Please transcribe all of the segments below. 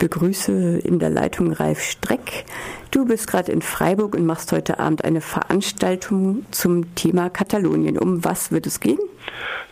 begrüße in der Leitung Ralf Streck. Du bist gerade in Freiburg und machst heute Abend eine Veranstaltung zum Thema Katalonien. Um was wird es gehen?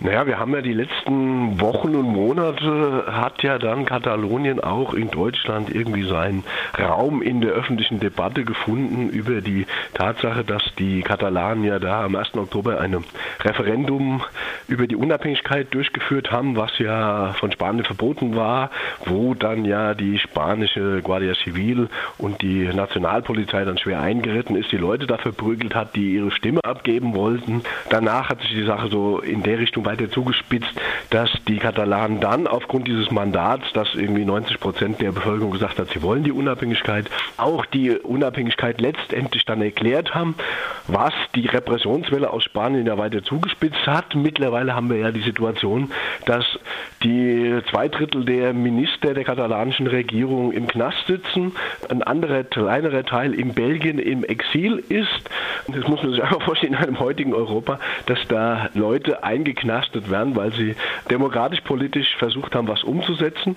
Naja, wir haben ja die letzten Wochen und Monate, hat ja dann Katalonien auch in Deutschland irgendwie seinen Raum in der öffentlichen Debatte gefunden über die Tatsache, dass die Katalanen ja da am 1. Oktober ein Referendum über die Unabhängigkeit durchgeführt haben, was ja von Spanien verboten war, wo dann ja die spanische Guardia Civil und die Nationalpolizei dann schwer eingeritten ist, die Leute da verprügelt hat, die ihre Stimme abgeben wollten. Danach hat sich die Sache so in der Richtung weiter zugespitzt, dass die Katalanen dann aufgrund dieses Mandats, dass irgendwie 90 Prozent der Bevölkerung gesagt hat, sie wollen die Unabhängigkeit, auch die Unabhängigkeit letztendlich dann erklärt haben, was die Repressionswelle aus Spanien ja weiter zugespitzt hat. Mittlerweile haben wir ja die Situation, dass die zwei Drittel der Minister der katalanischen Regierung im Knast sitzen, ein anderer kleinerer Teil in Belgien im Exil ist. Das muss man sich einfach vorstellen in einem heutigen Europa, dass da Leute eingeknastet werden, weil sie demokratisch-politisch versucht haben, was umzusetzen.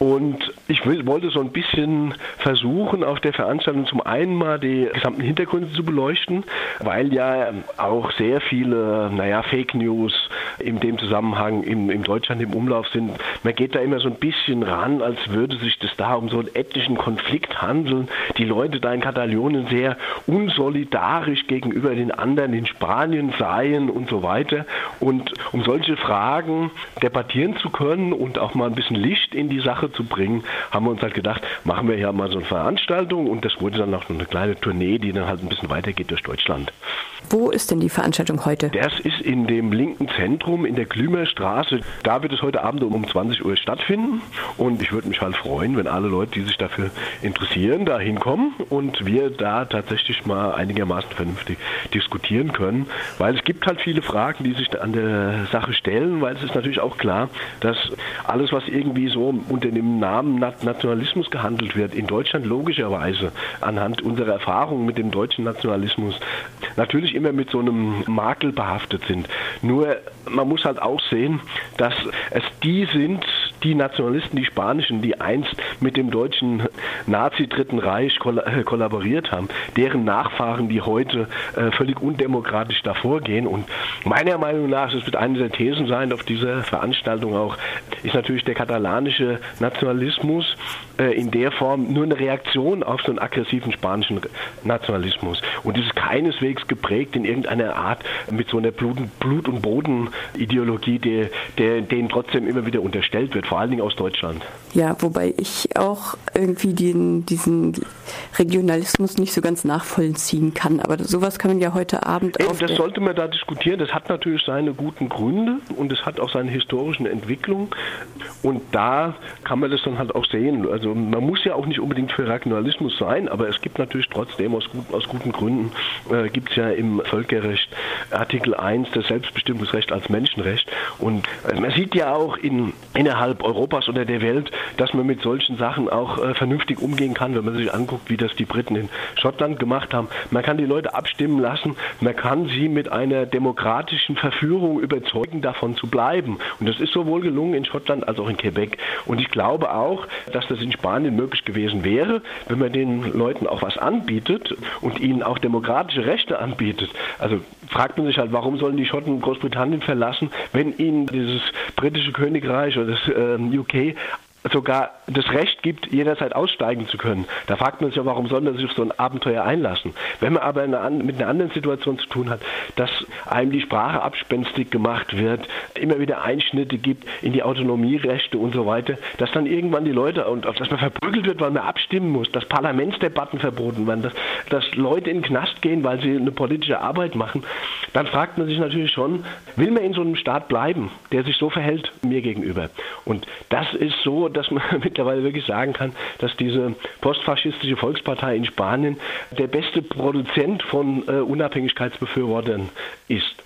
Und ich will, wollte so ein bisschen versuchen, auf der Veranstaltung zum einen mal die gesamten Hintergründe zu beleuchten, weil ja auch sehr viele, naja, Fake News in dem Zusammenhang in, in Deutschland im Umlauf sind. Man geht da immer so ein bisschen ran, als würde sich das da um so einen ethnischen Konflikt handeln. Die Leute da in Katalonien sehr unsolidarisch gegenüber den anderen in Spanien seien und so weiter. Und um solche Fragen debattieren zu können und auch mal ein bisschen Licht in die Sache zu bringen, haben wir uns halt gedacht, machen wir ja mal so eine Veranstaltung und das wurde dann auch eine kleine Tournee, die dann halt ein bisschen weitergeht durch Deutschland. Wo ist denn die Veranstaltung heute? Das ist in dem linken Zentrum in der Klümerstraße. Da wird es heute Abend um 20 Uhr stattfinden und ich würde mich halt freuen, wenn alle Leute, die sich dafür interessieren, da hinkommen und wir da tatsächlich mal einigermaßen vernünftig diskutieren können, weil es gibt halt viele Fragen, die sich an der Sache stellen, weil es ist natürlich auch klar, dass alles, was irgendwie so unter dem Namen Nationalismus gehandelt wird, in Deutschland logischerweise anhand unserer Erfahrungen mit dem deutschen Nationalismus natürlich immer mit so einem Makel behaftet sind. Nur man muss halt auch sehen, dass es die sind, die Nationalisten, die Spanischen, die einst mit dem deutschen Nazi-Dritten Reich äh, kollaboriert haben, deren Nachfahren, die heute äh, völlig undemokratisch davor gehen. Und meiner Meinung nach, das wird eine der Thesen sein auf dieser Veranstaltung auch, ist natürlich der katalanische Nationalismus äh, in der Form nur eine Reaktion auf so einen aggressiven spanischen Nationalismus. Und ist keineswegs geprägt in irgendeiner Art mit so einer Blut, Blut- und Boden-Ideologie, der, der, denen trotzdem immer wieder unterstellt wird vor allen Dingen aus Deutschland. Ja, wobei ich auch irgendwie den, diesen Regionalismus nicht so ganz nachvollziehen kann. Aber sowas kann man ja heute Abend Eben, Das sollte man da diskutieren. Das hat natürlich seine guten Gründe und es hat auch seine historischen Entwicklungen. Und da kann man das dann halt auch sehen. Also man muss ja auch nicht unbedingt für Regionalismus sein, aber es gibt natürlich trotzdem aus, aus guten Gründen, äh, gibt es ja im Völkerrecht Artikel 1 das Selbstbestimmungsrecht als Menschenrecht. Und äh, man sieht ja auch in, innerhalb Europas oder der Welt, dass man mit solchen Sachen auch äh, vernünftig umgehen kann, wenn man sich anguckt, wie das die Briten in Schottland gemacht haben. Man kann die Leute abstimmen lassen, man kann sie mit einer demokratischen Verführung überzeugen, davon zu bleiben. Und das ist sowohl gelungen in Schottland als auch in Quebec. Und ich glaube auch, dass das in Spanien möglich gewesen wäre, wenn man den Leuten auch was anbietet und ihnen auch demokratische Rechte anbietet. Also fragt man sich halt, warum sollen die Schotten Großbritannien verlassen, wenn ihnen dieses britische Königreich oder das äh, UK sogar das Recht gibt, jederzeit aussteigen zu können. Da fragt man sich ja, warum soll man sich auf so ein Abenteuer einlassen? Wenn man aber eine, mit einer anderen Situation zu tun hat, dass einem die Sprache abspenstig gemacht wird, immer wieder Einschnitte gibt in die Autonomierechte und so weiter, dass dann irgendwann die Leute, und dass man verprügelt wird, weil man abstimmen muss, dass Parlamentsdebatten verboten werden, dass, dass Leute in den Knast gehen, weil sie eine politische Arbeit machen, dann fragt man sich natürlich schon, will man in so einem Staat bleiben, der sich so verhält mir gegenüber? Und das ist so, dass man mittlerweile wirklich sagen kann, dass diese postfaschistische Volkspartei in Spanien der beste Produzent von äh, Unabhängigkeitsbefürwortern ist.